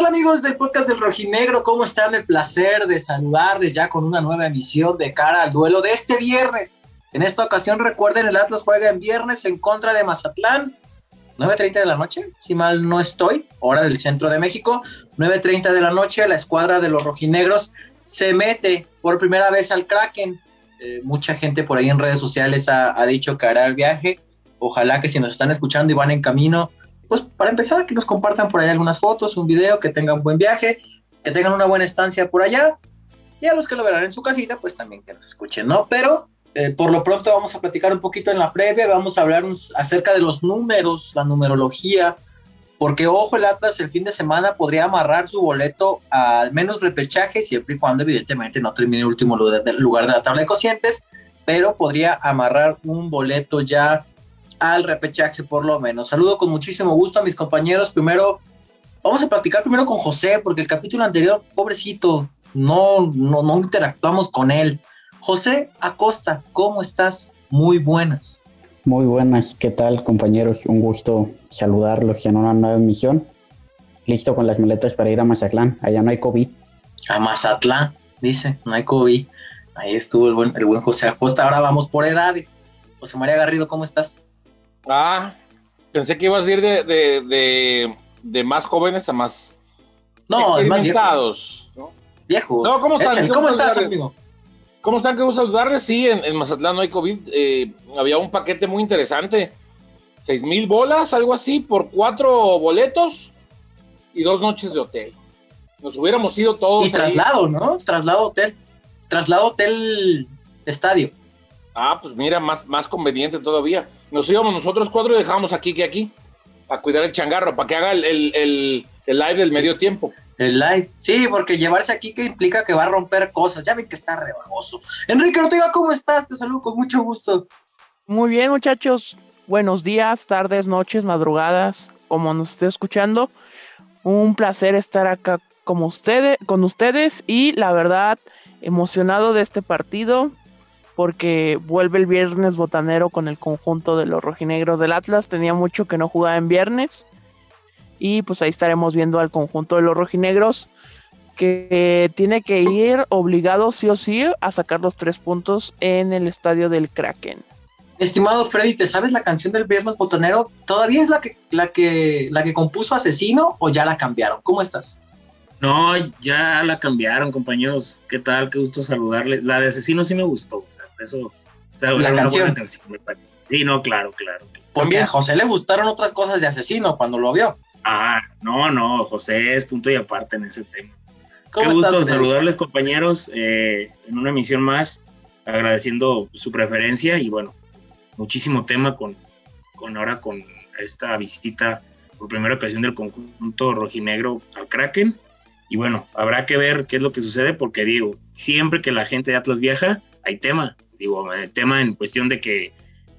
tal amigos del podcast del Rojinegro? ¿Cómo están? El placer de saludarles ya con una nueva emisión de cara al duelo de este viernes. En esta ocasión recuerden, el Atlas juega en viernes en contra de Mazatlán. 9.30 de la noche, si mal no estoy, hora del centro de México. 9.30 de la noche, la escuadra de los rojinegros se mete por primera vez al Kraken. Eh, mucha gente por ahí en redes sociales ha, ha dicho que hará el viaje. Ojalá que si nos están escuchando y van en camino, pues para empezar, que nos compartan por ahí algunas fotos, un video, que tengan un buen viaje, que tengan una buena estancia por allá. Y a los que lo verán en su casita, pues también que nos escuchen, ¿no? Pero eh, por lo pronto vamos a platicar un poquito en la previa, vamos a hablar acerca de los números, la numerología, porque ojo, el Atlas el fin de semana podría amarrar su boleto al menos repechaje, siempre y cuando evidentemente no termine el último lugar de la tabla de cocientes, pero podría amarrar un boleto ya al repechaje por lo menos. Saludo con muchísimo gusto a mis compañeros. Primero, vamos a platicar primero con José, porque el capítulo anterior, pobrecito, no, no, no interactuamos con él. José Acosta, ¿cómo estás? Muy buenas. Muy buenas, ¿qué tal compañeros? Un gusto saludarlos en una nueva emisión. Listo con las maletas para ir a Mazatlán, allá no hay COVID. A Mazatlán, dice, no hay COVID. Ahí estuvo el buen, el buen José Acosta. Ahora vamos por edades. José María Garrido, ¿cómo estás? Ah, pensé que ibas a ir de, de, de, más jóvenes a más no, experimentados. ¿no? Viejos. No, ¿cómo están? ¿Cómo, estás, amigo? ¿Cómo están? Qué gusto saludarles. Sí, en, Mazatlán no hay COVID. Eh, había un paquete muy interesante. Seis mil bolas, algo así, por cuatro boletos y dos noches de hotel. Nos hubiéramos ido todos. Y traslado, ¿no? Traslado hotel. Traslado hotel estadio. Ah, pues mira, más, más conveniente todavía nos íbamos nosotros cuatro y dejamos aquí que aquí, a cuidar el changarro, para que haga el, el, el, live del medio tiempo. El live, sí, porque llevarse aquí que implica que va a romper cosas. Ya ven que está rebagoso. Enrique Ortega, ¿cómo estás? Te saludo con mucho gusto. Muy bien, muchachos. Buenos días, tardes, noches, madrugadas, como nos esté escuchando. Un placer estar acá como ustedes, con ustedes y la verdad, emocionado de este partido porque vuelve el viernes botanero con el conjunto de los rojinegros del Atlas. Tenía mucho que no jugaba en viernes. Y pues ahí estaremos viendo al conjunto de los rojinegros que tiene que ir obligado sí o sí a sacar los tres puntos en el estadio del Kraken. Estimado Freddy, ¿te sabes la canción del Viernes Botanero? ¿Todavía es la que, la que, la que compuso Asesino o ya la cambiaron? ¿Cómo estás? No, ya la cambiaron, compañeros. ¿Qué tal? Qué gusto saludarles. La de Asesino sí me gustó. O sea, hasta eso. la canción. Sí, no, claro, claro. Porque a José le gustaron otras cosas de Asesino cuando lo vio. Ah, no, no, José es punto y aparte en ese tema. Qué gusto saludarles, compañeros, eh, en una emisión más, agradeciendo su preferencia y bueno, muchísimo tema con, con ahora con esta visita por primera ocasión del conjunto rojinegro al Kraken y bueno, habrá que ver qué es lo que sucede porque digo, siempre que la gente de Atlas viaja, hay tema. Digo, el tema en cuestión de que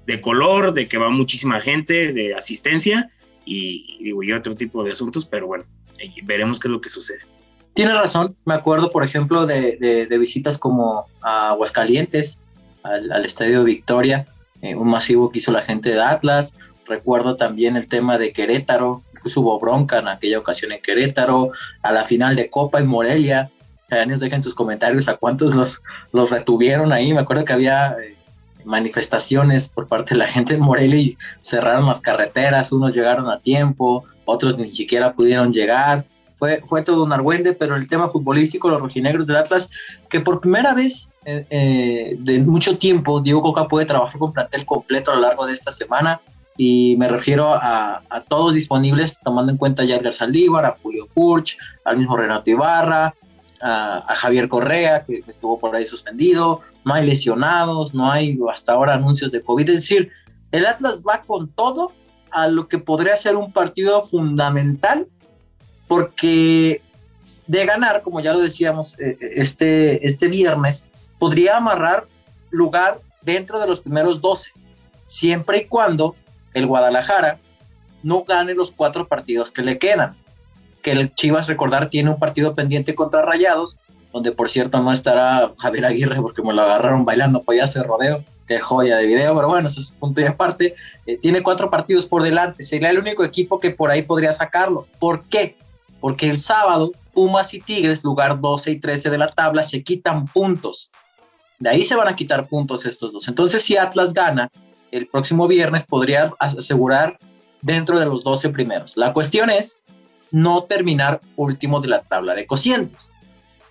de color, de que va muchísima gente, de asistencia y, digo, y otro tipo de asuntos, pero bueno, eh, veremos qué es lo que sucede. Tienes razón, me acuerdo, por ejemplo, de, visitas como a Aguascalientes, al, Estadio Victoria, eh, un masivo que hizo la gente de Atlas. Recuerdo también el tema de Querétaro, pues hubo bronca en aquella ocasión en Querétaro, a la final de Copa en Morelia. Ya nos dejen sus comentarios a cuántos los, los retuvieron ahí. Me acuerdo que había eh, manifestaciones por parte de la gente en Morelia y cerraron las carreteras. Unos llegaron a tiempo, otros ni siquiera pudieron llegar. Fue, fue todo un argüende, pero el tema futbolístico, los rojinegros del Atlas, que por primera vez eh, eh, de mucho tiempo, Diego Coca puede trabajar con plantel completo a lo largo de esta semana y me refiero a, todos disponibles, tomando en cuenta a Edgar Saldívar, a Julio Furch, al mismo Renato Ibarra, a, Javier Correa, que estuvo por ahí suspendido, no hay lesionados, no hay hasta ahora anuncios de COVID, es decir, el Atlas va con todo a lo que podría ser un partido fundamental, porque de ganar, como ya lo decíamos eh, eh, este, este viernes, podría amarrar lugar dentro de los primeros 12, siempre y cuando el Guadalajara no gane los cuatro partidos que le quedan. Que el Chivas, recordar, tiene un partido pendiente contra Rayados, donde por cierto no estará Javier Aguirre porque me lo agarraron bailando hacer rodeo. Qué joya de video, pero bueno, eso es punto y aparte. Eh, tiene cuatro partidos por delante, sería el único equipo que por ahí podría sacarlo. ¿Por qué? porque el sábado Pumas y Tigres, lugar 12 y 13 de la tabla, se quitan puntos. De ahí se van a quitar puntos estos dos. Entonces, si Atlas gana el próximo viernes, podría asegurar dentro de los 12 primeros. La cuestión es no terminar último de la tabla de cocientes.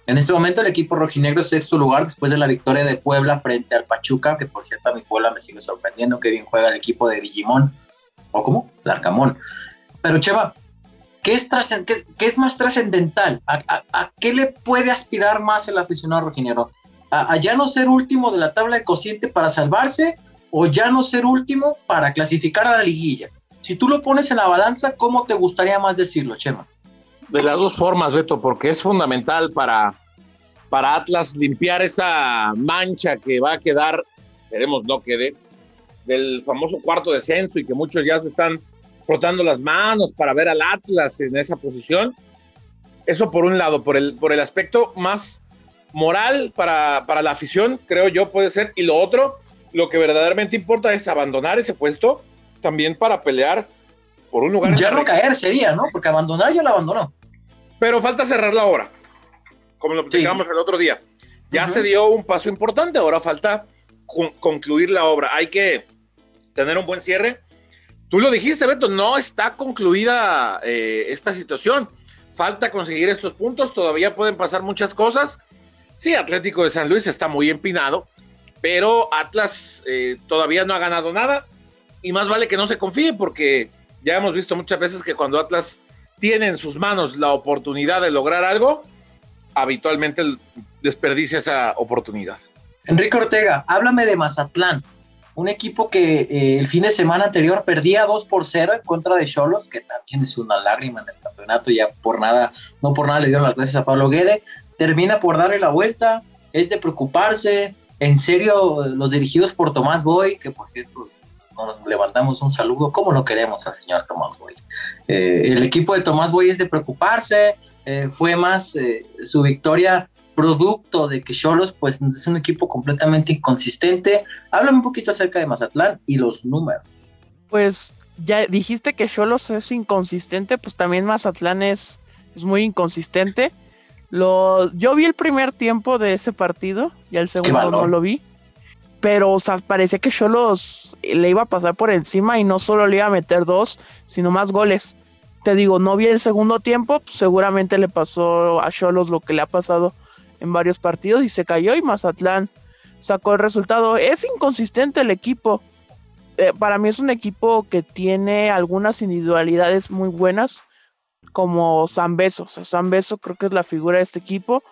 En este momento el equipo rojinegro es sexto lugar después de la victoria de Puebla frente al Pachuca, que por cierto a mi Puebla me sigue sorprendiendo que bien juega el equipo de Digimon. ¿O cómo? Larcamón. Pero Cheva, ¿qué es, más trascendental? ¿A, qué le puede aspirar más el aficionado rojinegro? ¿A, ya no ser último de la tabla de cociente para salvarse o ya no ser último para clasificar a la liguilla? Si tú lo pones en la balanza, ¿cómo te gustaría más decirlo, Chema? De las dos formas, Beto, porque es fundamental para, para Atlas limpiar esa mancha que va a quedar, esperemos no quede, del famoso cuarto descenso y que muchos ya se están frotando las manos para ver al Atlas en esa posición. Eso por un lado, por el, por el aspecto más moral para, para la afición, creo yo puede ser. Y lo otro, lo que verdaderamente importa es abandonar ese puesto también para pelear por un lugar. Ya no caer sería, ¿no? Porque abandonar ya lo abandonó. Pero falta cerrar la obra, como lo platicamos el otro día. Ya se dio un paso importante, ahora falta concluir la obra. Hay que tener un buen cierre. Tú lo dijiste, Beto, no está concluida eh, esta situación. Falta conseguir estos puntos, todavía pueden pasar muchas cosas. Sí, Atlético de San Luis está muy empinado, pero Atlas eh, todavía no ha ganado nada y más vale que no se confíe porque ya hemos visto muchas veces que cuando Atlas tiene en sus manos la oportunidad de lograr algo, habitualmente desperdicia esa oportunidad. Enrique Ortega, háblame de Mazatlán, un equipo que eh, el fin de semana anterior perdía 2 por 0 en contra de Cholos, que también es una lágrima en el campeonato, ya por nada, no por nada le dieron las gracias a Pablo Guede, termina por darle la vuelta, es de preocuparse, en serio, los dirigidos por Tomás Boy, que por cierto nos levantamos un saludo, ¿cómo lo queremos al señor Tomás Boy? Eh, el equipo de Tomás Boy es de preocuparse, eh, fue más eh, su victoria producto de que Cholos pues es un equipo completamente inconsistente. Háblame un poquito acerca de Mazatlán y los números. Pues ya dijiste que Cholos es inconsistente, pues también Mazatlán es, es muy inconsistente. Lo, yo vi el primer tiempo de ese partido y el segundo no lo vi pero o sea, parecía que Cholos le iba a pasar por encima y no solo le iba a meter dos, sino más goles. Te digo, no vi el segundo tiempo, seguramente le pasó a Cholos lo que le ha pasado en varios partidos y se cayó y Mazatlán sacó el resultado. Es inconsistente el equipo. Eh, para mí es un equipo que tiene algunas individualidades muy buenas, como San Beso. San Beso creo que es la figura de este equipo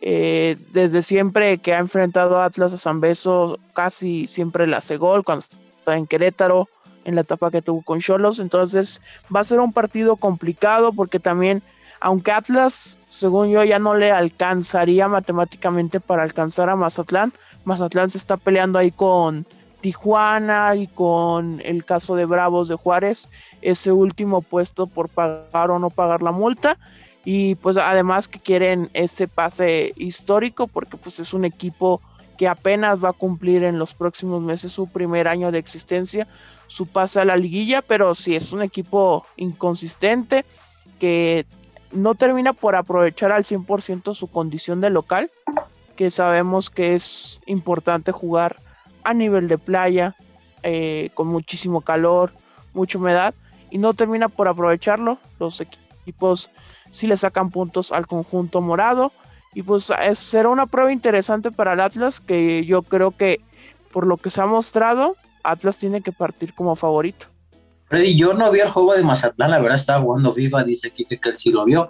eh, desde siempre que ha enfrentado a Atlas a San Beso, casi siempre le hace gol cuando está en Querétaro, en la etapa que tuvo con Cholos. Entonces va a ser un partido complicado porque también, aunque Atlas, según yo, ya no le alcanzaría matemáticamente para alcanzar a Mazatlán, Mazatlán se está peleando ahí con Tijuana y con el caso de Bravos de Juárez, ese último puesto por pagar o no pagar la multa. Y pues además que quieren ese pase histórico porque pues es un equipo que apenas va a cumplir en los próximos meses su primer año de existencia, su pase a la liguilla, pero sí es un equipo inconsistente que no termina por aprovechar al 100% su condición de local, que sabemos que es importante jugar a nivel de playa, eh, con muchísimo calor, mucha humedad, y no termina por aprovecharlo. Los equipos si le sacan puntos al conjunto morado. Y pues será una prueba interesante para el Atlas que yo creo que por lo que se ha mostrado, Atlas tiene que partir como favorito. Freddy, yo no vi el juego de Mazatlán, la verdad estaba jugando FIFA, dice aquí que, él sí lo vio.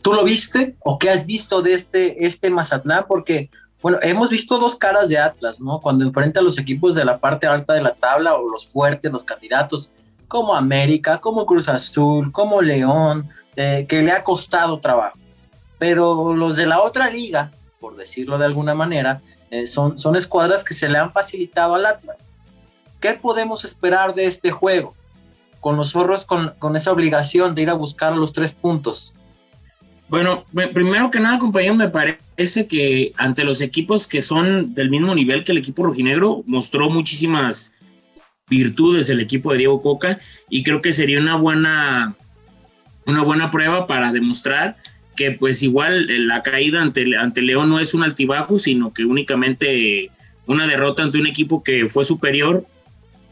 ¿Tú lo viste o qué has visto de este, este Mazatlán? Porque, bueno, hemos visto dos caras de Atlas, ¿no? Cuando enfrenta a los equipos de la parte alta de la tabla o los fuertes, los candidatos, como América, como Cruz Azul, como León, eh, que le ha costado trabajo. Pero los de la otra liga, por decirlo de alguna manera, eh, son, son escuadras que se le han facilitado al Atlas. ¿Qué podemos esperar de este juego? Con los zorros con, con esa obligación de ir a buscar los tres puntos. Bueno, primero que nada, compañero, me parece que ante los equipos que son del mismo nivel que el equipo rojinegro, mostró muchísimas virtudes el equipo de Diego Coca y creo que sería una buena una buena prueba para demostrar que pues igual eh, la caída ante, ante León no es un altibajo, sino que únicamente una derrota ante un equipo que fue superior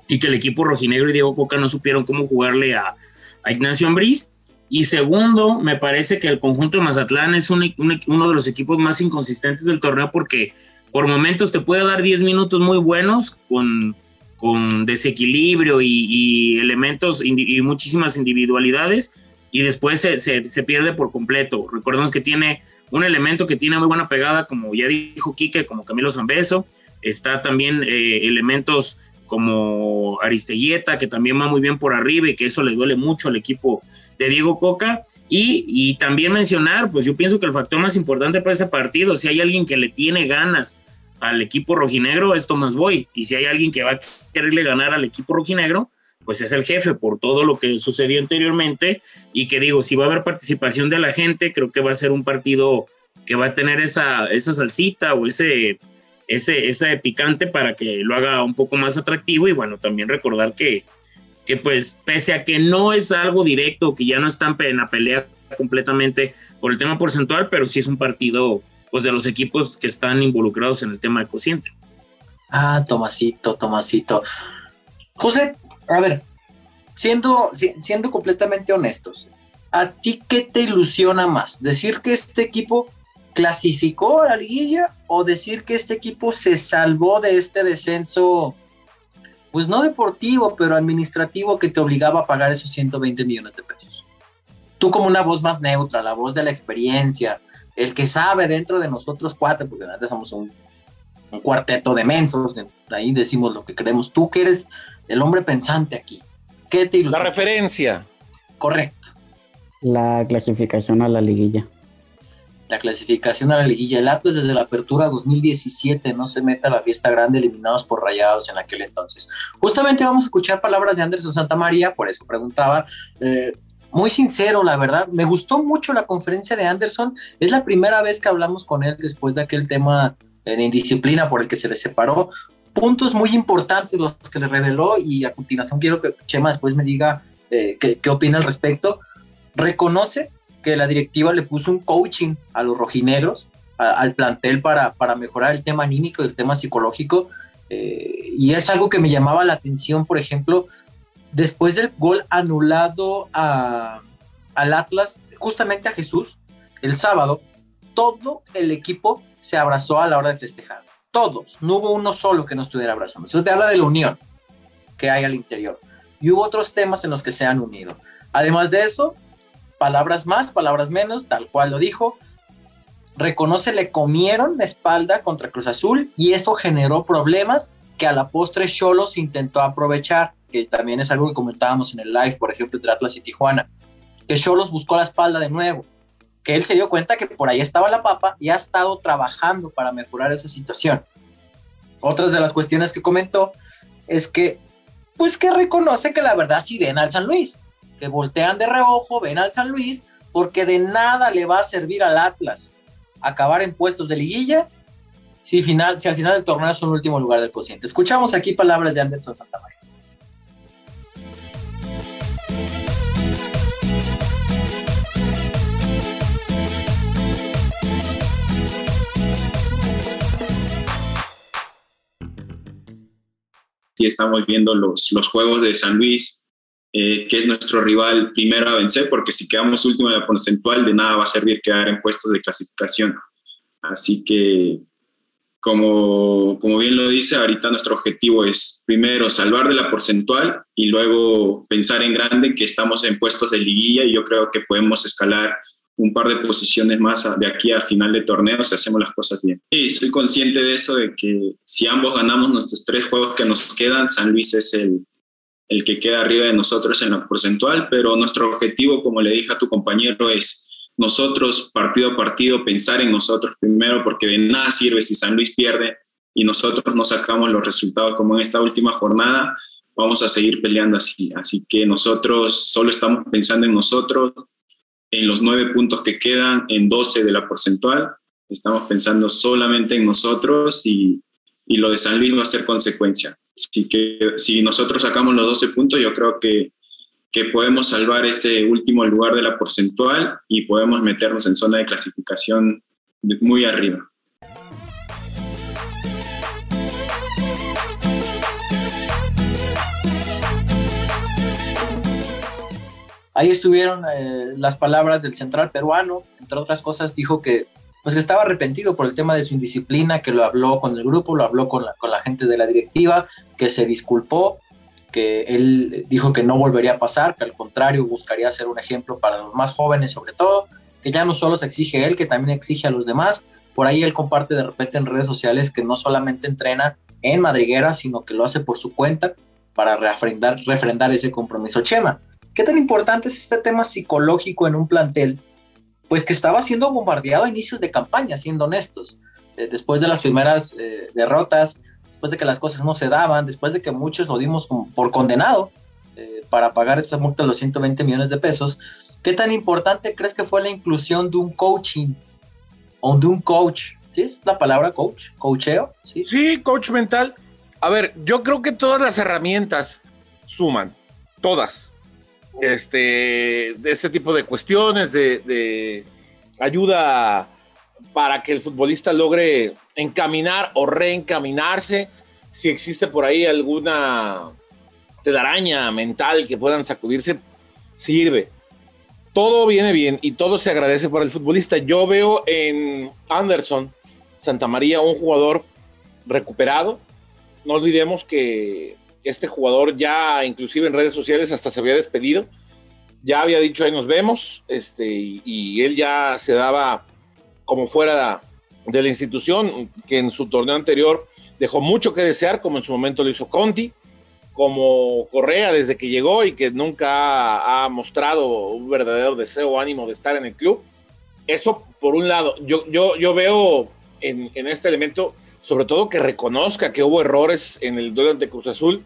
y que el equipo rojinegro y Diego Coca no supieron cómo jugarle a, a Ignacio Ambriz. Y segundo, me parece que el conjunto de Mazatlán es uno de los equipos más inconsistentes del torneo porque por momentos te puede dar 10 minutos muy buenos con, con desequilibrio y, elementos y muchísimas individualidades y después se, se, pierde por completo. Recordemos que tiene un elemento que tiene muy buena pegada, como ya dijo Quique, como Camilo Zambeso. Está también eh, elementos como Aristelleta, que también va muy bien por arriba y que eso le duele mucho al equipo de Diego Coca. Y, y también mencionar, pues yo pienso que el factor más importante para ese partido, si hay alguien que le tiene ganas al equipo rojinegro, es Tomás Boy. Y si hay alguien que va a quererle ganar al equipo rojinegro, pues es el jefe por todo lo que sucedió anteriormente. Y que digo, si va a haber participación de la gente, creo que va a ser un partido que va a tener esa, esa salsita o ese, ese, ese picante para que lo haga un poco más atractivo. Y bueno, también recordar que, que pues pese a que no es algo directo, que ya no están en la pelea completamente por el tema porcentual, pero sí es un partido pues de los equipos que están involucrados en el tema de cociente. Ah, Tomasito, Tomasito. José, a ver, siendo, siendo completamente honestos, ¿a ti qué te ilusiona más? ¿Decir que este equipo clasificó a la liguilla o decir que este equipo se salvó de este descenso, pues no deportivo, pero administrativo que te obligaba a pagar esos 120 millones de pesos? Tú como una voz más neutra, la voz de la experiencia, el que sabe dentro de nosotros cuatro, porque antes somos un, cuarteto de mensos, ahí decimos lo que creemos. Tú que eres el hombre pensante aquí, ¿qué te ilusiona? La referencia. Correcto. La clasificación a la liguilla. La clasificación a la liguilla. El Atlas desde la apertura 2017 no se mete a la fiesta grande eliminados por rayados en aquel entonces. Justamente vamos a escuchar palabras de Anderson Santa María, por eso preguntaba. Eh, muy sincero, la verdad. Me gustó mucho la conferencia de Anderson. Es la primera vez que hablamos con él después de aquel tema de indisciplina por el que se le separó. Puntos muy importantes los que le reveló y a continuación quiero que Chema después me diga eh, qué, opina al respecto. Reconoce que la directiva le puso un coaching a los rojinegros, al plantel para, para mejorar el tema anímico y el tema psicológico. Eh, y es algo que me llamaba la atención, por ejemplo, después del gol anulado a, al Atlas, justamente a Jesús, el sábado, todo el equipo se abrazó a la hora de festejar. Todos, no hubo uno solo que no estuviera abrazando. Eso te habla de la unión que hay al interior. Y hubo otros temas en los que se han unido. Además de eso, palabras más, palabras menos, tal cual lo dijo. Reconoce, le comieron la espalda contra Cruz Azul y eso generó problemas que a la postre Cholos intentó aprovechar que también es algo que comentábamos en el live, por ejemplo, entre Atlas y Tijuana, que Cholos buscó la espalda de nuevo, que él se dio cuenta que por ahí estaba la papa y ha estado trabajando para mejorar esa situación. Otras de las cuestiones que comentó es que, pues que reconoce que la verdad sí ven al San Luis, que voltean de reojo, ven al San Luis, porque de nada le va a servir al Atlas acabar en puestos de liguilla si, final, si al final del torneo es un último lugar del cociente. Escuchamos aquí palabras de Anderson Santamaría. y estamos viendo los, los juegos de San Luis, eh, que es nuestro rival primero a vencer, porque si quedamos último en la porcentual, de nada va a servir quedar en puestos de clasificación. Así que, como, como bien lo dice, ahorita nuestro objetivo es primero salvar de la porcentual y luego pensar en grande que estamos en puestos de liguilla y yo creo que podemos escalar un par de posiciones más de aquí al final de torneo si hacemos las cosas bien. Sí, soy consciente de eso, de que si ambos ganamos nuestros tres juegos que nos quedan, San Luis es el, el que queda arriba de nosotros en la porcentual, pero nuestro objetivo, como le dije a tu compañero, es nosotros partido a partido pensar en nosotros primero, porque de nada sirve si San Luis pierde y nosotros no sacamos los resultados como en esta última jornada, vamos a seguir peleando así. Así que nosotros solo estamos pensando en nosotros, en los nueve puntos que quedan, en 12 de la porcentual. Estamos pensando solamente en nosotros y, y lo de San Luis va a ser consecuencia. Así que si nosotros sacamos los 12 puntos, yo creo que que podemos salvar ese último lugar de la porcentual y podemos meternos en zona de clasificación muy arriba. Ahí estuvieron eh, las palabras del central peruano, entre otras cosas dijo que pues estaba arrepentido por el tema de su indisciplina, que lo habló con el grupo, lo habló con la, con la gente de la directiva, que se disculpó, que él dijo que no volvería a pasar, que al contrario buscaría ser un ejemplo para los más jóvenes sobre todo, que ya no solo se exige él, que también exige a los demás. Por ahí él comparte de repente en redes sociales que no solamente entrena en Madriguera, sino que lo hace por su cuenta para refrendar, refrendar ese compromiso. Chema, ¿Qué tan importante es este tema psicológico en un plantel? Pues que estaba siendo bombardeado a inicios de campaña, siendo honestos. Eh, después de las primeras eh, derrotas, después de que las cosas no se daban, después de que muchos lo dimos por condenado eh, para pagar esa multa de los 120 millones de pesos, ¿qué tan importante crees que fue la inclusión de un coaching o de un coach? ¿Sí es la palabra coach? ¿Coacheo? Sí, sí coach mental. A ver, yo creo que todas las herramientas suman, todas este, de este tipo de cuestiones, de, ayuda para que el futbolista logre encaminar o reencaminarse. Si existe por ahí alguna telaraña mental que puedan sacudirse, sirve. Todo viene bien y todo se agradece para el futbolista. Yo veo en Anderson Santa María un jugador recuperado. No olvidemos que este jugador ya inclusive en redes sociales hasta se había despedido, ya había dicho ahí nos vemos, este, y, él ya se daba como fuera de la institución, que en su torneo anterior dejó mucho que desear, como en su momento lo hizo Conti, como Correa desde que llegó y que nunca ha, mostrado un verdadero deseo o ánimo de estar en el club. Eso por un lado, yo, yo, yo veo en, en este elemento sobre todo que reconozca que hubo errores en el duelo ante Cruz Azul.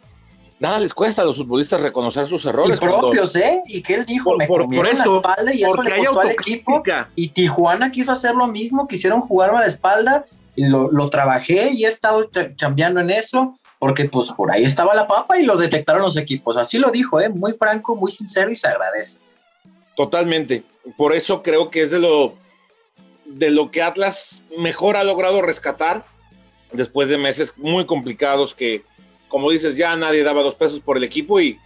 Nada les cuesta a los futbolistas reconocer sus errores. Y propios, ¿eh? Y que él dijo, me por, por eso, la espalda y eso le costó al equipo. Y Tijuana quiso hacer lo mismo, quisieron jugarme a la espalda y lo, lo trabajé y he estado cambiando en eso porque pues por ahí estaba la papa y lo detectaron los equipos. Así lo dijo, ¿eh? Muy franco, muy sincero y se agradece. Totalmente. Por eso creo que es de lo, de lo que Atlas mejor ha logrado rescatar después de meses muy complicados que, como dices, ya nadie daba dos pesos por el equipo y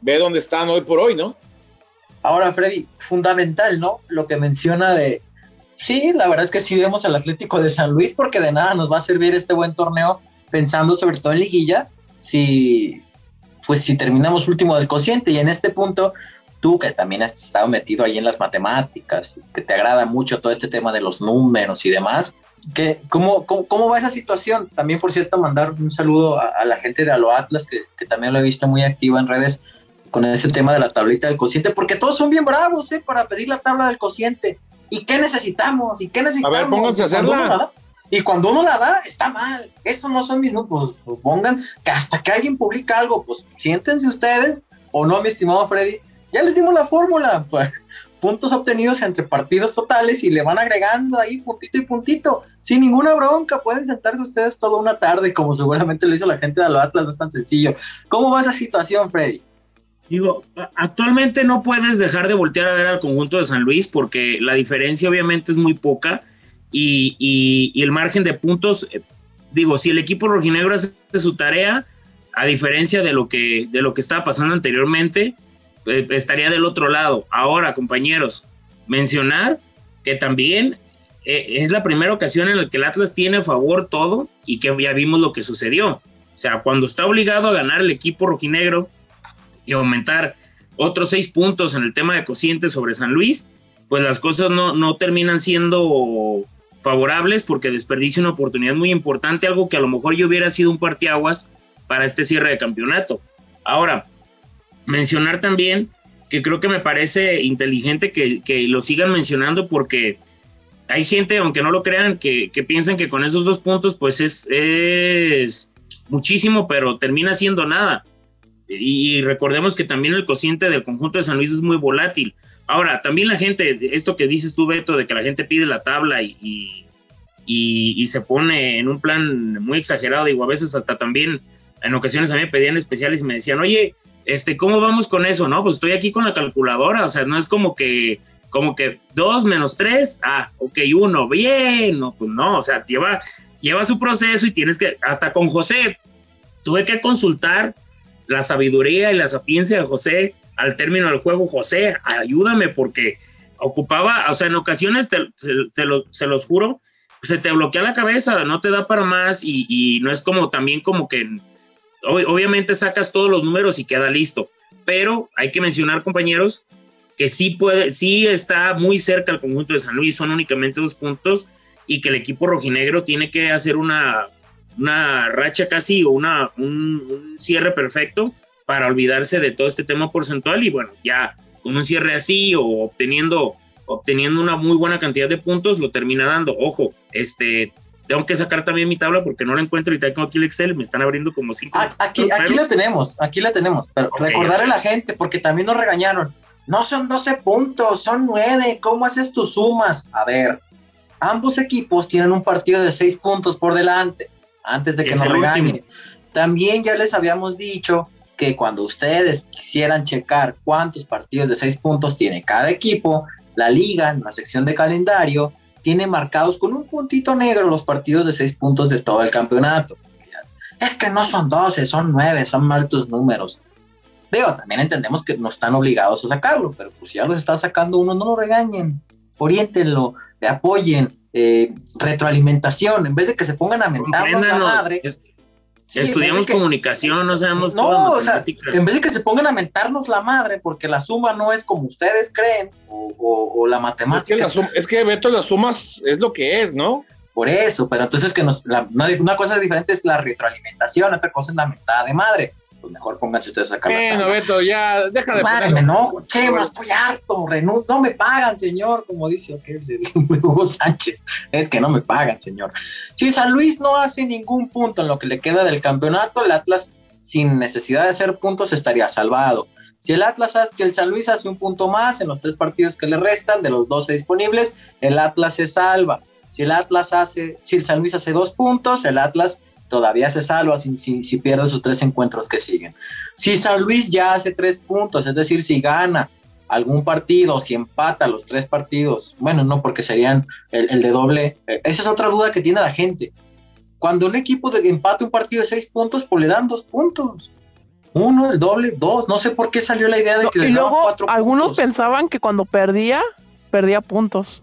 ve dónde están hoy por hoy, ¿no? Ahora, Freddy, fundamental, ¿no? Lo que menciona de, sí, la verdad es que sí vemos al Atlético de San Luis porque de nada nos va a servir este buen torneo pensando sobre todo en liguilla, si, pues si terminamos último del cociente y en este punto tú que también has estado metido ahí en las matemáticas, que te agrada mucho todo este tema de los números y demás, ¿Qué, cómo, cómo, va esa situación? También, por cierto, mandar un saludo a, la gente de Alo Atlas, que, que, también lo he visto muy activa en redes con ese tema de la tablita del cociente, porque todos son bien bravos ¿eh? para pedir la tabla del cociente. ¿Y qué necesitamos? ¿Y qué necesitamos? A ver, pónganse a hacerla. Y cuando uno la da, está mal. Eso no son mis números. Pues, pongan que hasta que alguien publica algo, pues siéntense ustedes, o no, mi estimado Freddy. Ya les dimos la fórmula. Pues, puntos obtenidos entre partidos totales y le van agregando ahí puntito y puntito, sin ninguna bronca, pueden sentarse ustedes toda una tarde, como seguramente lo hizo la gente de los Atlas, no es tan sencillo. ¿Cómo va esa situación, Freddy? Digo, actualmente no puedes dejar de voltear a ver al conjunto de San Luis porque la diferencia obviamente es muy poca y, y el margen de puntos, eh, digo, si el equipo rojinegro hace su tarea, a diferencia de lo que, de lo que estaba pasando anteriormente, eh, estaría del otro lado. Ahora, compañeros, mencionar que también eh, es la primera ocasión en la que el Atlas tiene a favor todo y que ya vimos lo que sucedió. O sea, cuando está obligado a ganar el equipo rojinegro y aumentar otros seis puntos en el tema de cociente sobre San Luis, pues las cosas no, no terminan siendo favorables porque desperdicia una oportunidad muy importante, algo que a lo mejor yo hubiera sido un partiaguas para este cierre de campeonato. Ahora, mencionar también que creo que me parece inteligente que, lo sigan mencionando porque hay gente, aunque no lo crean, que, que piensan que con esos dos puntos pues es, es muchísimo, pero termina siendo nada. Y recordemos que también el cociente del conjunto de San Luis es muy volátil. Ahora, también la gente, esto que dices tú, Beto, de que la gente pide la tabla y, y, y, se pone en un plan muy exagerado, digo, a veces hasta también, en ocasiones a mí me pedían especiales y me decían, oye, este, ¿cómo vamos con eso? No, pues estoy aquí con la calculadora, o sea, no es como que, como que dos menos tres, ah, ok, uno, bien, no, pues no, o sea, lleva, lleva su proceso y tienes que, hasta con José, tuve que consultar la sabiduría y la sapiencia de José al término del juego, José, ayúdame porque ocupaba, o sea, en ocasiones, te, se, los juro, se te bloquea la cabeza, no te da para más y, no es como también como que, obviamente sacas todos los números y queda listo, pero hay que mencionar, compañeros, que sí puede, sí está muy cerca el conjunto de San Luis, son únicamente dos puntos y que el equipo rojinegro tiene que hacer una, una racha casi o una, un cierre perfecto para olvidarse de todo este tema porcentual y bueno, ya con un cierre así o obteniendo, obteniendo una muy buena cantidad de puntos, lo termina dando. Ojo, este, tengo que sacar también mi tabla porque no la encuentro y tengo aquí el Excel, me están abriendo como cinco. Aquí, aquí la tenemos, aquí la tenemos, pero recordarle a la gente, porque también nos regañaron, no son 12 puntos, son 9, ¿cómo haces tus sumas? A ver, ambos equipos tienen un partido de 6 puntos por delante, antes de que nos regañen. También ya les habíamos dicho que cuando ustedes quisieran checar cuántos partidos de seis puntos tiene cada equipo, la liga en la sección de calendario tiene marcados con un puntito negro los partidos de seis puntos de todo el campeonato. Es que no son 12, son 9, son mal tus números. Digo, también entendemos que no están obligados a sacarlo, pero pues si ya los está sacando uno, no lo regañen, orientenlo, le apoyen, eh, retroalimentación, en vez de que se pongan a mentarnos la madre. Estudiamos comunicación, no sabemos No, o sea, en vez de que se pongan a mentarnos la madre porque la suma no es como ustedes creen o, la matemática. Es que, Beto, las sumas es lo que es, ¿no? Por eso, pero entonces que nos, una cosa diferente es la retroalimentación, otra cosa es la mentada de madre pues mejor pónganse ustedes a Bueno, Beto, ya, deja de Madre, me enojo, Chema, estoy harto, renuncio, no me pagan, señor, como dice aquel de Hugo Sánchez, es que no me pagan, señor. Si San Luis no hace ningún punto en lo que le queda del campeonato, el Atlas, sin necesidad de hacer puntos, estaría salvado. Si el Atlas, si el San Luis hace un punto más en los tres partidos que le restan, de los 12 disponibles, el Atlas se salva. Si el Atlas hace, si el San Luis hace dos puntos, el Atlas todavía se salva si, si, pierde sus tres encuentros que siguen. Si San Luis ya hace tres puntos, es decir, si gana algún partido, si empata los tres partidos, bueno, no, porque serían el, de doble, eh, esa es otra duda que tiene la gente. Cuando un equipo de empate un partido de seis puntos, pues le dan dos puntos. Uno, el doble, dos. No sé por qué salió la idea de que le luego, cuatro algunos pensaban que cuando perdía, perdía puntos.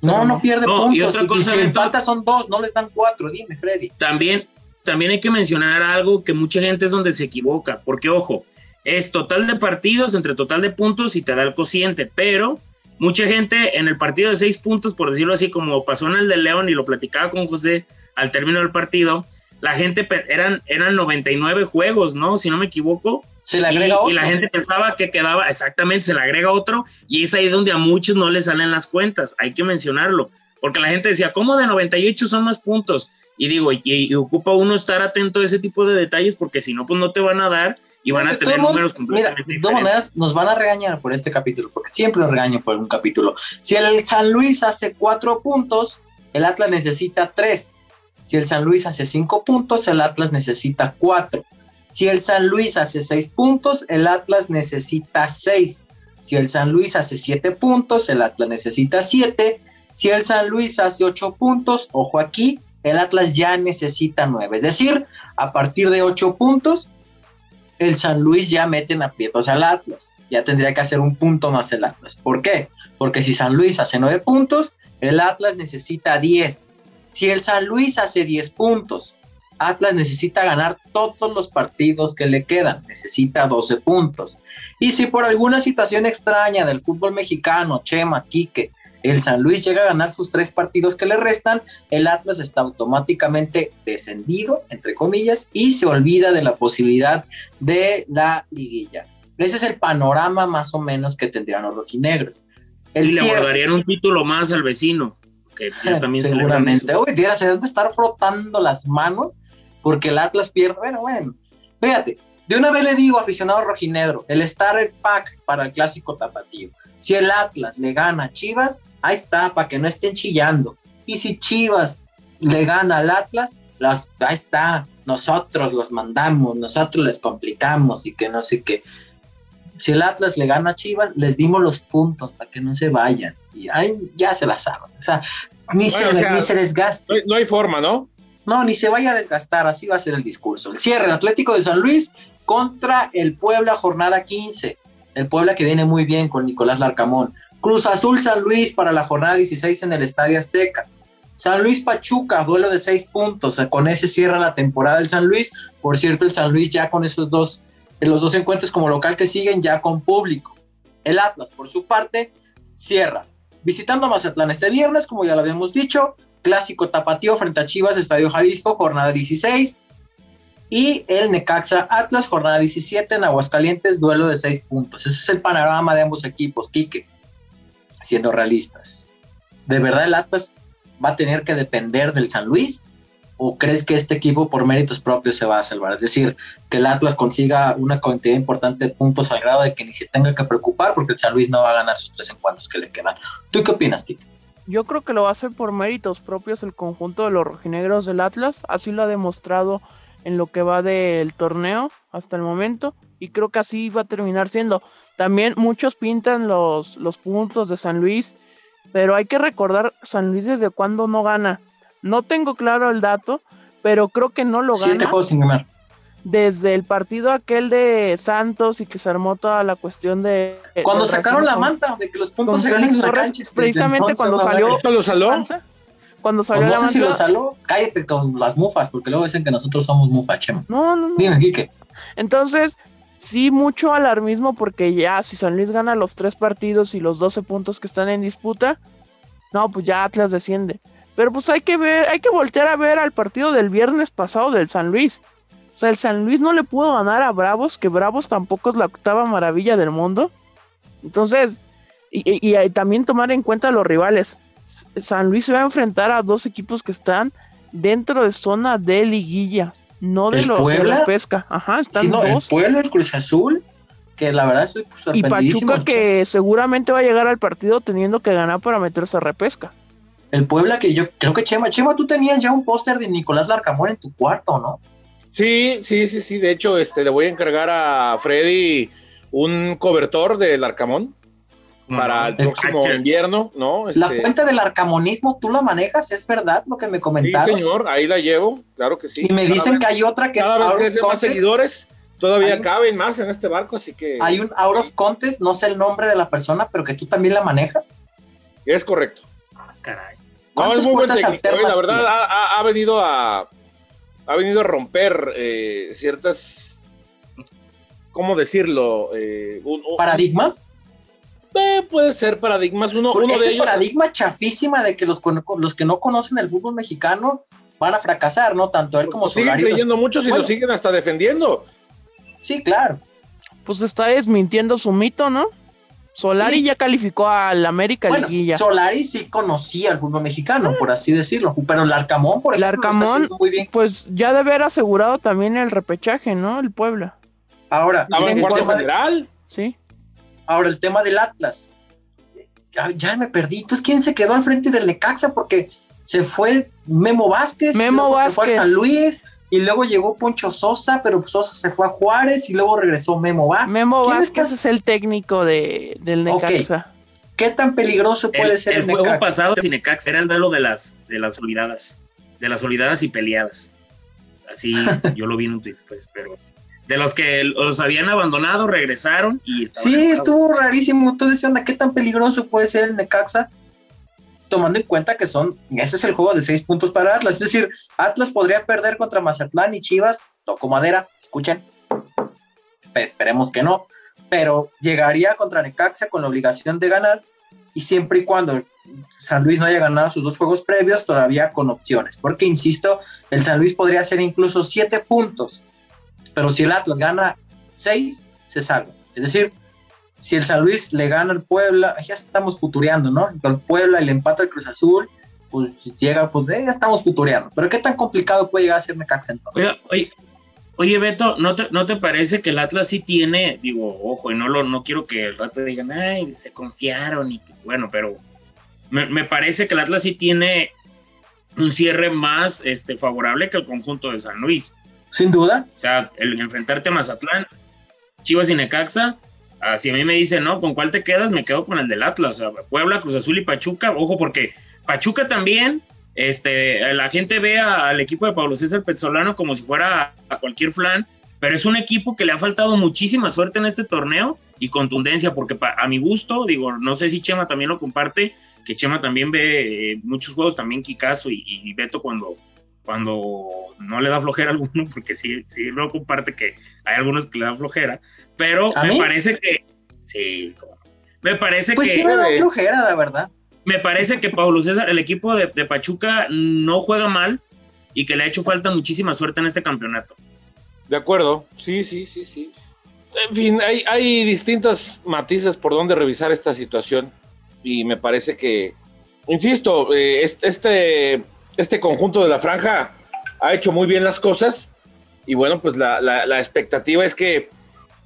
No, no, pierde puntos. Y, si empata son dos, no les dan cuatro. Dime, Freddy. También, también hay que mencionar algo que mucha gente es donde se equivoca, porque ojo, es total de partidos entre total de puntos y te da el cociente, pero mucha gente en el partido de seis puntos, por decirlo así, como pasó en el de León y lo platicaba con José al término del partido, la gente eran, eran 99 juegos, ¿no? Si no me equivoco. Se le agrega y, otro. Y la gente pensaba que quedaba, exactamente, se le agrega otro, y es ahí donde a muchos no les salen las cuentas, hay que mencionarlo, porque la gente decía, ¿cómo de 98 son más puntos? Y digo, y, ocupa uno estar atento a ese tipo de detalles porque si no, pues no te van a dar y van a tener números completamente Mira, de todas maneras, nos van a regañar por este capítulo, porque siempre nos regañan por un capítulo. Si el San Luis hace cuatro puntos, el Atlas necesita tres. Si el San Luis hace cinco puntos, el Atlas necesita cuatro. Si el San Luis hace seis puntos, el Atlas necesita seis. Si el San Luis hace siete puntos, el Atlas necesita siete. Si el San Luis hace ocho puntos, ojo aquí, el Atlas ya necesita nueve. Es decir, a partir de ocho puntos, el San Luis ya mete en aprietos al Atlas. Ya tendría que hacer un punto más el Atlas. ¿Por qué? Porque si San Luis hace nueve puntos, el Atlas necesita diez. Si el San Luis hace diez puntos, Atlas necesita ganar todos los partidos que le quedan, necesita 12 puntos. Y si por alguna situación extraña del fútbol mexicano, Chema, Quique, el San Luis llega a ganar sus tres partidos que le restan, el Atlas está automáticamente descendido, entre comillas, y se olvida de la posibilidad de la liguilla. Ese es el panorama más o menos que tendrían los rojinegros. El y le abordarían un título más al vecino, que también seguramente. Hoy día se deben estar frotando las manos porque el Atlas pierde. Bueno, bueno, fíjate, de una vez le digo, aficionado rojinegro, el Star Pack para el clásico tapatío. Si el Atlas le gana a Chivas, ahí está, para que no estén chillando. Y si Chivas le gana al Atlas, las, ahí está, nosotros los mandamos, nosotros les complicamos y que no sé qué. Si el Atlas le gana a Chivas, les dimos los puntos para que no se vayan. Y ay, ya se la saben. O sea, ni, se, ni se desgaste. No hay, forma, ¿no? No, ni se vaya a desgastar, así va a ser el discurso. El cierre, Atlético de San Luis contra el Puebla, jornada 15. El Puebla que viene muy bien con Nicolás Larcamón. Cruz Azul San Luis para la jornada 16 en el Estadio Azteca. San Luis Pachuca, duelo de seis puntos. Con ese cierra la temporada del San Luis. Por cierto, el San Luis ya con esos dos, los dos encuentros como local que siguen, ya con público. El Atlas, por su parte, cierra. Visitando Mazatlán este viernes, como ya lo habíamos dicho, clásico tapatío frente a Chivas, Estadio Jalisco, jornada 16. Y el Necaxa Atlas, jornada 17 en Aguascalientes, duelo de seis puntos. Ese es el panorama de ambos equipos, Quique, siendo realistas. De verdad, el Atlas va a tener que depender del San Luis? ¿O crees que este equipo por méritos propios se va a salvar? Es decir, que el Atlas consiga una cantidad importante de puntos al grado de que ni se tenga que preocupar porque el San Luis no va a ganar sus tres encuentros que le quedan. ¿Tú qué opinas, Kike? Yo creo que lo va a hacer por méritos propios el conjunto de los rojinegros del Atlas. Así lo ha demostrado en lo que va del torneo hasta el momento. Y creo que así va a terminar siendo. También muchos pintan los, los puntos de San Luis pero hay que recordar San Luis desde cuándo no gana. No tengo claro el dato, pero creo que no lo gana. Siete juegos sin ganar. Desde el partido aquel de Santos y que se armó toda la cuestión de. Cuando sacaron la manta, de que los puntos se ganan en la cancha. Precisamente cuando salió. lo saló? Cuando salió pues no sé si lo saló. Cállate con las mufas, porque luego dicen que nosotros somos mufas, Chema. No, no, no. Dime, Quique. Entonces, sí mucho alarmismo porque ya si San Luis gana los tres partidos y los 12 puntos que están en disputa, no, pues ya Atlas desciende. Pero pues hay que ver, hay que voltear a ver al partido del viernes pasado del San Luis. O sea, el San Luis no le pudo ganar a Bravos, que Bravos tampoco es la octava maravilla del mundo. Entonces, y, y también tomar en cuenta los rivales. San Luis se va a enfrentar a dos equipos que están dentro de zona de liguilla no de, lo, de la pesca. Ajá, están dos. El Puebla, el Cruz Azul, que la verdad estoy Y Pachuca que seguramente va a llegar al partido teniendo que ganar para meterse a repesca. El Puebla que yo creo que Chema, Chema, tú tenías ya un póster de Nicolás Larcamón en tu cuarto, ¿no? Sí, sí, sí, sí. De hecho, este, le voy a encargar a Freddy un cobertor de Larcamón para el próximo invierno, ¿no? La este, cuenta del arcamonismo, ¿tú la manejas? ¿Es verdad lo que me comentaron? Sí, señor, ahí la llevo, claro que sí. Y me dicen que hay otra que cada vez crece más seguidores, todavía caben más en este barco, así que... Hay un Out of Contest, no sé el nombre de la persona, pero que tú también la manejas. Es correcto. Ah, caray. No, es muy buen técnico, ¿eh? la verdad ha, venido a ha venido a romper eh, ciertas ¿cómo decirlo? Eh, ¿Paradigmas? Eh, puede ser paradigmas. Uno, uno de ellos. paradigma chafísima de que los, los que no conocen el fútbol mexicano van a fracasar, ¿no? Tanto él como Solari. Siguen creyendo muchos y lo siguen hasta defendiendo. Sí, claro. Pues está desmintiendo su mito, ¿no? Solari ya calificó al América bueno, Liguilla. Solari sí conocía el fútbol mexicano, por así decirlo. Pero el Arcamón, por ejemplo, el Arcamón, muy bien. pues ya debe haber asegurado también el repechaje, ¿no? El Puebla. Ahora, ¿estaba en cuarto general? Sí. Ahora, el tema del Atlas. Ya, me perdí. Entonces, ¿quién se quedó al frente del Necaxa? Porque se fue Memo Vázquez, Memo Vázquez. se fue a San Luis, y luego llegó Poncho Sosa, pero Sosa se fue a Juárez y luego regresó Memo Vázquez. Memo Vázquez es, el técnico de, del Necaxa. ¿Qué tan peligroso puede ser el, el juego pasado sin Necaxa era el duelo de las, de las olvidadas, de las olvidadas y peleadas. Así yo lo vi en un tweet, pues, pero de los que los habían abandonado, regresaron y Sí, estuvo rarísimo. Entonces, onda, ¿qué tan peligroso puede ser el Necaxa? Tomando en cuenta que son, ese es el juego de seis puntos para Atlas. Es decir, Atlas podría perder contra Mazatlán y Chivas, toco madera, escuchen. esperemos que no, pero llegaría contra Necaxa con la obligación de ganar y siempre y cuando San Luis no haya ganado sus dos juegos previos, todavía con opciones. Porque, insisto, el San Luis podría ser incluso siete puntos pero si el Atlas gana 6, se salva. Es decir, si el San Luis le gana al Puebla, ya estamos futureando, ¿no? El Puebla y le empata el Cruz Azul, pues llega, pues eh, ya estamos futureando. Pero qué tan complicado puede llegar a ser Necaxa entonces. Oye, oye, Beto, ¿no te, ¿no te parece que el Atlas sí tiene, digo, ojo, y no, lo, no quiero que el rato digan, ay, se confiaron y bueno, pero me, me parece que el Atlas sí tiene un cierre más este, favorable que el conjunto de San Luis. Sin duda. O sea, el enfrentarte a Mazatlán, Chivas y Necaxa, si a mí me dicen, no, ¿con cuál te quedas? Me quedo con el del Atlas. O sea, Puebla, Cruz Azul y Pachuca. Ojo, porque Pachuca también, este, la gente ve al equipo de Pablo César Petzolano como si fuera a cualquier flan, pero es un equipo que le ha faltado muchísima suerte en este torneo y contundencia, porque a mi gusto, digo, no sé si Chema también lo comparte, que Chema también ve eh, muchos juegos, también Kikazo y, y, Beto cuando, cuando no le da flojera a alguno, porque sí, sí lo comparte que hay algunos que le dan flojera, pero me parece que, sí, me parece pues que... sí me da flojera, la verdad. Me parece que Pablo César, el equipo de, de Pachuca no juega mal y que le ha hecho falta muchísima suerte en este campeonato. De acuerdo, sí, sí, sí, sí. En fin, hay, hay distintas matices por donde revisar esta situación y me parece que, insisto, eh, este, este conjunto de la franja ha hecho muy bien las cosas y bueno, pues la, la, expectativa es que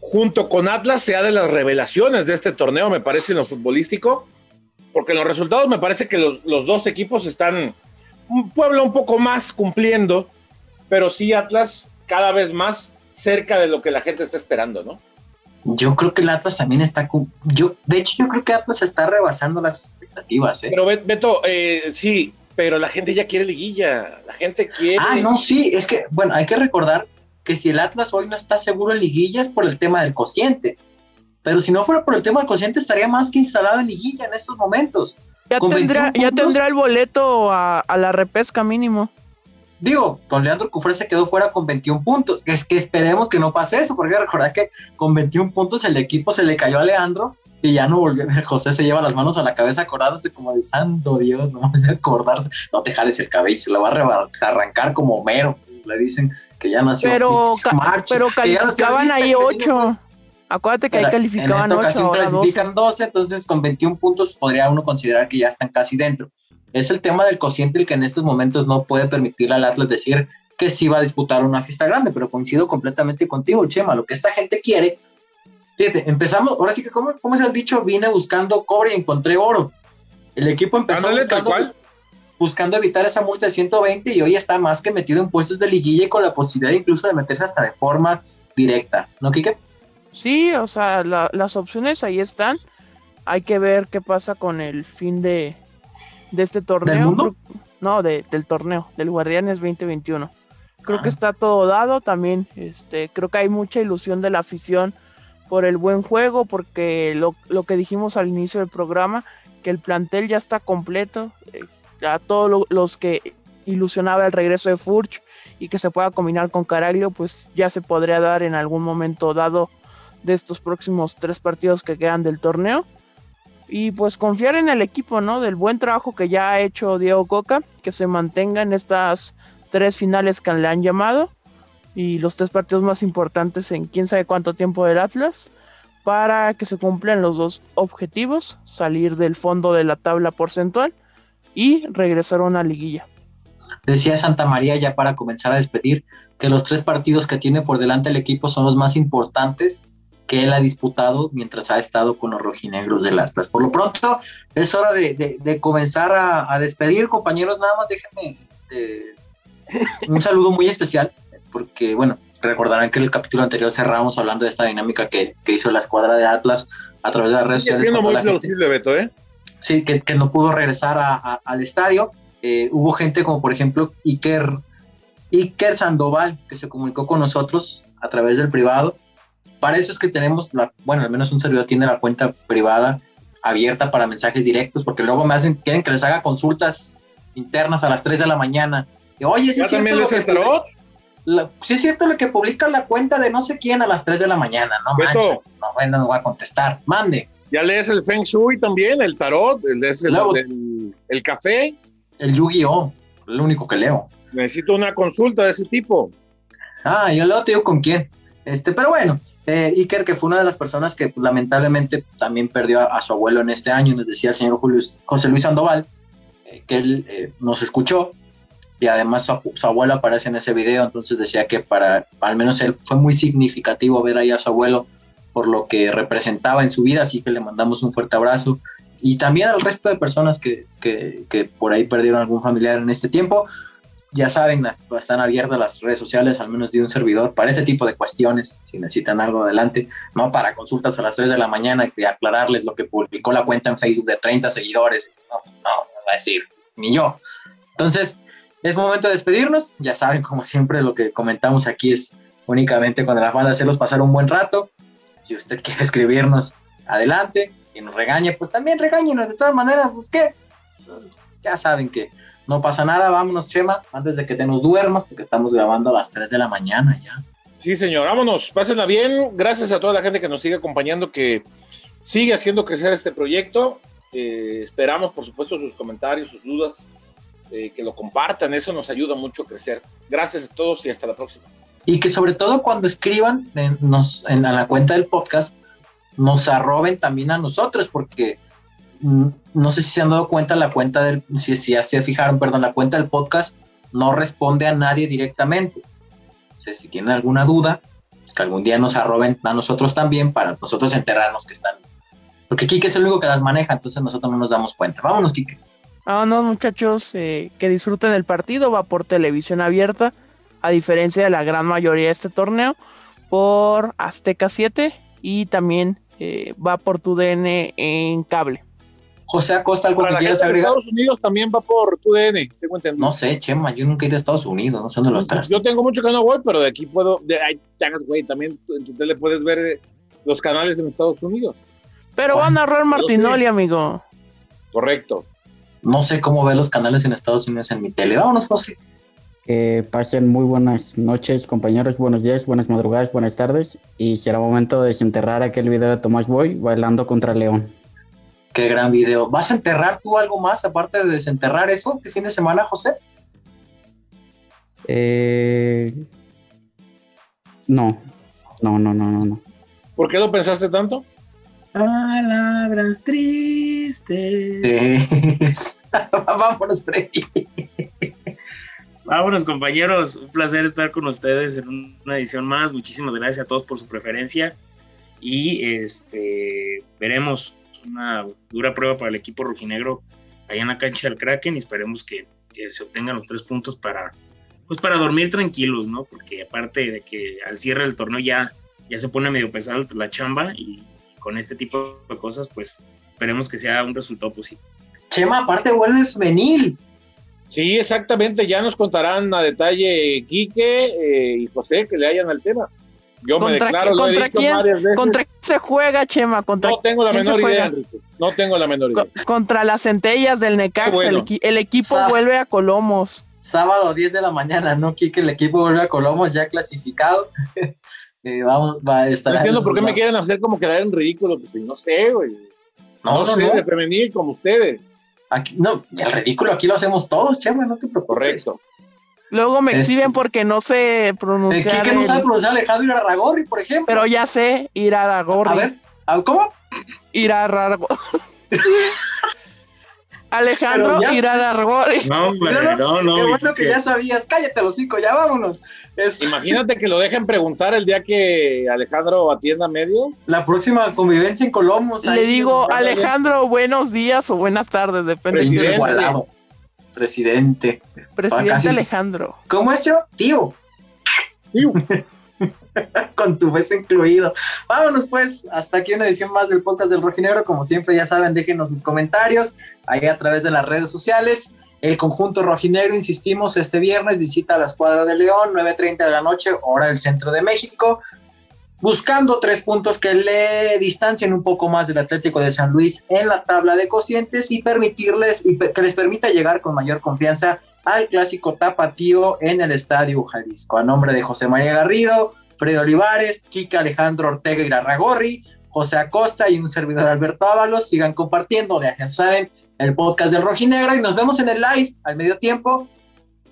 junto con Atlas sea de las revelaciones de este torneo, me parece, en lo futbolístico, porque en los resultados me parece que los, los dos equipos están un pueblo un poco más cumpliendo, pero sí Atlas cada vez más cerca de lo que la gente está esperando, ¿no? Yo creo que el Atlas también está. Yo, de hecho, yo creo que Atlas está rebasando las expectativas. ¿eh? Pero Beto, eh, sí, pero la gente ya quiere liguilla. La gente quiere. Ah, no, sí, es que, bueno, hay que recordar que si el Atlas hoy no está seguro en liguilla es por el tema del cociente. Pero si no fuera por el tema del cociente, estaría más que instalado en liguilla en estos momentos. Ya, tendrá, ya tendrá el boleto a, a la repesca mínimo. Digo, con Leandro Cufré se quedó fuera con 21 puntos. Es que esperemos que no pase eso, porque recordar que con 21 puntos el equipo se le cayó a Leandro y ya no volvió. José se lleva las manos a la cabeza acordándose como de santo Dios, no de acordarse. No te jales el cabello, se lo va a arrancar como Homero. Le dicen que ya nació. Pero, pero calificaban ahí 8. Acuérdate que ahí calificaban 8. En esta ocasión clasifican 12, entonces con 21 puntos podría uno considerar que ya están casi dentro. Es el tema del cociente el que en estos momentos no puede permitirle al Atlas decir que sí va a disputar una fiesta grande, pero coincido completamente contigo, Chema. Lo que esta gente quiere, fíjate, empezamos, ahora sí que, ¿cómo, cómo se ha dicho? Vine buscando cobre y encontré oro. El equipo empezó buscando, evitar esa multa de 120 y hoy está más que metido en puestos de liguilla y con la posibilidad incluso de meterse hasta de forma directa, ¿no, Kike? Sí, o sea, las opciones ahí están. Hay que ver qué pasa con el fin de, de este torneo. No, del torneo, del Guardianes 2021. Creo que ah. está todo dado también. Este, creo que hay mucha ilusión de la afición por el buen juego, porque lo, que dijimos al inicio del programa, que el plantel ya está completo. Eh, a todos los que ilusionaba el regreso de Furch y que se pueda combinar con Caraglio, pues ya se podría dar en algún momento dado de estos próximos tres partidos que quedan del torneo y pues confiar en el equipo, ¿no? Del buen trabajo que ya ha hecho Diego Coca, que se mantenga en estas tres finales que le han llamado y los tres partidos más importantes en quién sabe cuánto tiempo del Atlas para que se cumplan los dos objetivos, salir del fondo de la tabla porcentual y regresar a una liguilla. Decía Santa María ya para comenzar a despedir que los tres partidos que tiene por delante el equipo son los más importantes que él ha disputado mientras ha estado con los rojinegros del Atlas. Por lo pronto, es hora de, comenzar a, despedir, compañeros. Nada más déjenme eh, un saludo muy especial, porque, bueno, recordarán que en el capítulo anterior cerramos hablando de esta dinámica que, hizo la escuadra de Atlas a través de las redes sociales. muy plausible, Beto, ¿eh? Sí, que, no pudo regresar al estadio. Eh, hubo gente como, por ejemplo, Iker, Iker Sandoval, que se comunicó con nosotros a través del privado para eso es que tenemos, la, bueno, al menos un servidor tiene la cuenta privada abierta para mensajes directos, porque luego me hacen, quieren que les haga consultas internas a las 3 de la mañana. Y, Oye, ¿sí es cierto lo que, sí es cierto lo que publica la cuenta de no sé quién a las 3 de la mañana, no manches, no, bueno, no voy a contestar, mande. Ya lees el Feng Shui también, el tarot, el, el, el, café. El Yu-Gi-Oh, lo único que leo. Necesito una consulta de ese tipo. Ah, yo luego te digo con quién. Este, pero bueno, eh, Iker, que fue una de las personas que pues, lamentablemente también perdió a, su abuelo en este año, nos decía el señor Julio, José Luis Sandoval, eh, que él eh, nos escuchó y además su, abuelo aparece en ese video, entonces decía que para, al menos él fue muy significativo ver ahí a su abuelo por lo que representaba en su vida, así que le mandamos un fuerte abrazo y también al resto de personas que, que, que por ahí perdieron algún familiar en este tiempo ya saben, están abiertas las redes sociales, al menos de un servidor, para ese tipo de cuestiones, si necesitan algo adelante, no para consultas a las 3 de la mañana y aclararles lo que publicó la cuenta en Facebook de 30 seguidores. No, no, va a decir, ni yo. Entonces, es momento de despedirnos. Ya saben, como siempre, lo que comentamos aquí es únicamente con el afán de hacerlos pasar un buen rato. Si usted quiere escribirnos, adelante. Si nos regaña, pues también regáñenos. De todas maneras, pues qué. Ya saben que no pasa nada, vámonos, Chema, antes de que te nos duermas, porque estamos grabando a las 3 de la mañana ya. Sí, señor, vámonos, pásenla bien. Gracias a toda la gente que nos sigue acompañando, que sigue haciendo crecer este proyecto. Eh, esperamos, por supuesto, sus comentarios, sus dudas, eh, que lo compartan, eso nos ayuda mucho a crecer. Gracias a todos y hasta la próxima. Y que sobre todo cuando escriban nos, en la cuenta del podcast, nos arroben también a nosotros, porque Mm, no sé si se han dado cuenta, la cuenta del, si, si ya se fijaron, perdón, la cuenta del podcast no responde a nadie directamente. Si tienen alguna duda, pues que algún día nos arroben a nosotros también para nosotros enterarnos que están. Porque Kike es el único que las maneja, entonces nosotros no nos damos cuenta. Vámonos, Kike. Vámonos, muchachos, eh, que disfruten el partido, va por televisión abierta, a diferencia de la gran mayoría de este torneo, por Azteca 7 y también eh, va por tu DN en cable. José Acosta, algo que quieras agregar. Estados Unidos también va por tu DN, tengo No sé, Chema, yo nunca he ido a Estados Unidos, no sé dónde los traes. Yo tengo mucho que no voy, pero de aquí puedo, de ahí güey, también en tu tele puedes ver eh, los canales en Estados Unidos. Pero van a narrar Martinoli, amigo. Correcto. No sé cómo ver los canales en Estados Unidos en mi tele. Vámonos, José. Que pasen muy buenas noches, compañeros, buenos días, buenas madrugadas, buenas tardes. Y será momento de desenterrar aquel video de Tomás Boy bailando contra León. Qué gran video. ¿Vas a enterrar tú algo más aparte de desenterrar eso este fin de semana, José? Eh... No, no, no, no, no, no. ¿Por qué lo pensaste tanto? Palabras tristes. Vámonos, Freddy. Vámonos, compañeros. Un placer estar con ustedes en una edición más. Muchísimas gracias a todos por su preferencia. Y este veremos una dura prueba para el equipo rojinegro allá en la cancha del Kraken y esperemos que, se obtengan los tres puntos para, pues para dormir tranquilos, ¿no? Porque aparte de que al cierre del torneo ya, ya se pone medio pesada la chamba y con este tipo de cosas, pues esperemos que sea un resultado positivo. Chema, aparte vuelves venil. Sí, exactamente, ya nos contarán a detalle Quique eh, y José que le hayan al tema. Yo me declaro, ¿contra quién, ¿Contra quién se juega, Chema? ¿Contra no tengo la menor idea, Enrique. No tengo la menor idea. contra las centellas del Necaxa. El, equipo vuelve a Colomos. Sábado 10 de la mañana, ¿no, Kike? El equipo vuelve a Colomos ya clasificado. Eh, vamos, va a estar. No entiendo por qué me quieren hacer como quedar en ridículo. Pues, no sé, güey. No, no, sé de femenil como ustedes. Aquí, no, el ridículo aquí lo hacemos todos, Chema, no te preocupes. Correcto. Luego me exhiben porque no sé pronunciar. ¿Qué, no sabe pronunciar Alejandro Irarragorri, por ejemplo? Pero ya sé, Irarragorri. A ver, ¿cómo? Irarragorri. Alejandro Irarragorri. No, hombre, no, no. Qué bueno que ya sabías. Cállate, los cinco, ya vámonos. Imagínate que lo dejen preguntar el día que Alejandro atienda medio. La próxima convivencia en Colomos. Le digo, Alejandro, buenos días o buenas tardes, depende. de Presidente. Presidente Alejandro. ¿Cómo es yo? Tío. Tío. Con tu beso incluido. Vámonos pues, hasta aquí una edición más del podcast del Rojinegro. Como siempre, ya saben, déjenos sus comentarios ahí a través de las redes sociales. El conjunto rojinegro, insistimos, este viernes visita la escuadra de León, 9.30 de la noche, hora del centro de México buscando tres puntos que le distancien un poco más del Atlético de San Luis en la tabla de cocientes y permitirles y que les permita llegar con mayor confianza al clásico tapatío en el Estadio Jalisco. A nombre de José María Garrido, Freddy Olivares, Kika Alejandro Ortega y Ragorri, José Acosta y un servidor Alberto Ábalos, sigan compartiendo, ya saben, el podcast del Rojinegro y nos vemos en el live al medio tiempo.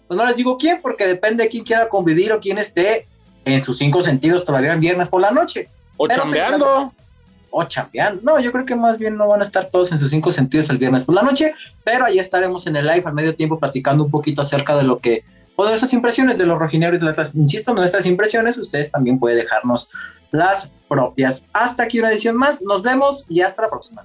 Pues no les digo quién, porque depende de quién quiera convivir o quién esté en sus cinco sentidos todavía el viernes por la noche. O chambeando. O chambeando. No, yo creo que más bien no van a estar todos en sus cinco sentidos el viernes por la noche, pero ahí estaremos en el live al medio tiempo platicando un poquito acerca de lo que, o de nuestras impresiones de los rojineros y nuestras, insisto, nuestras impresiones, ustedes también pueden dejarnos las propias. Hasta aquí una edición más, nos vemos y hasta la próxima.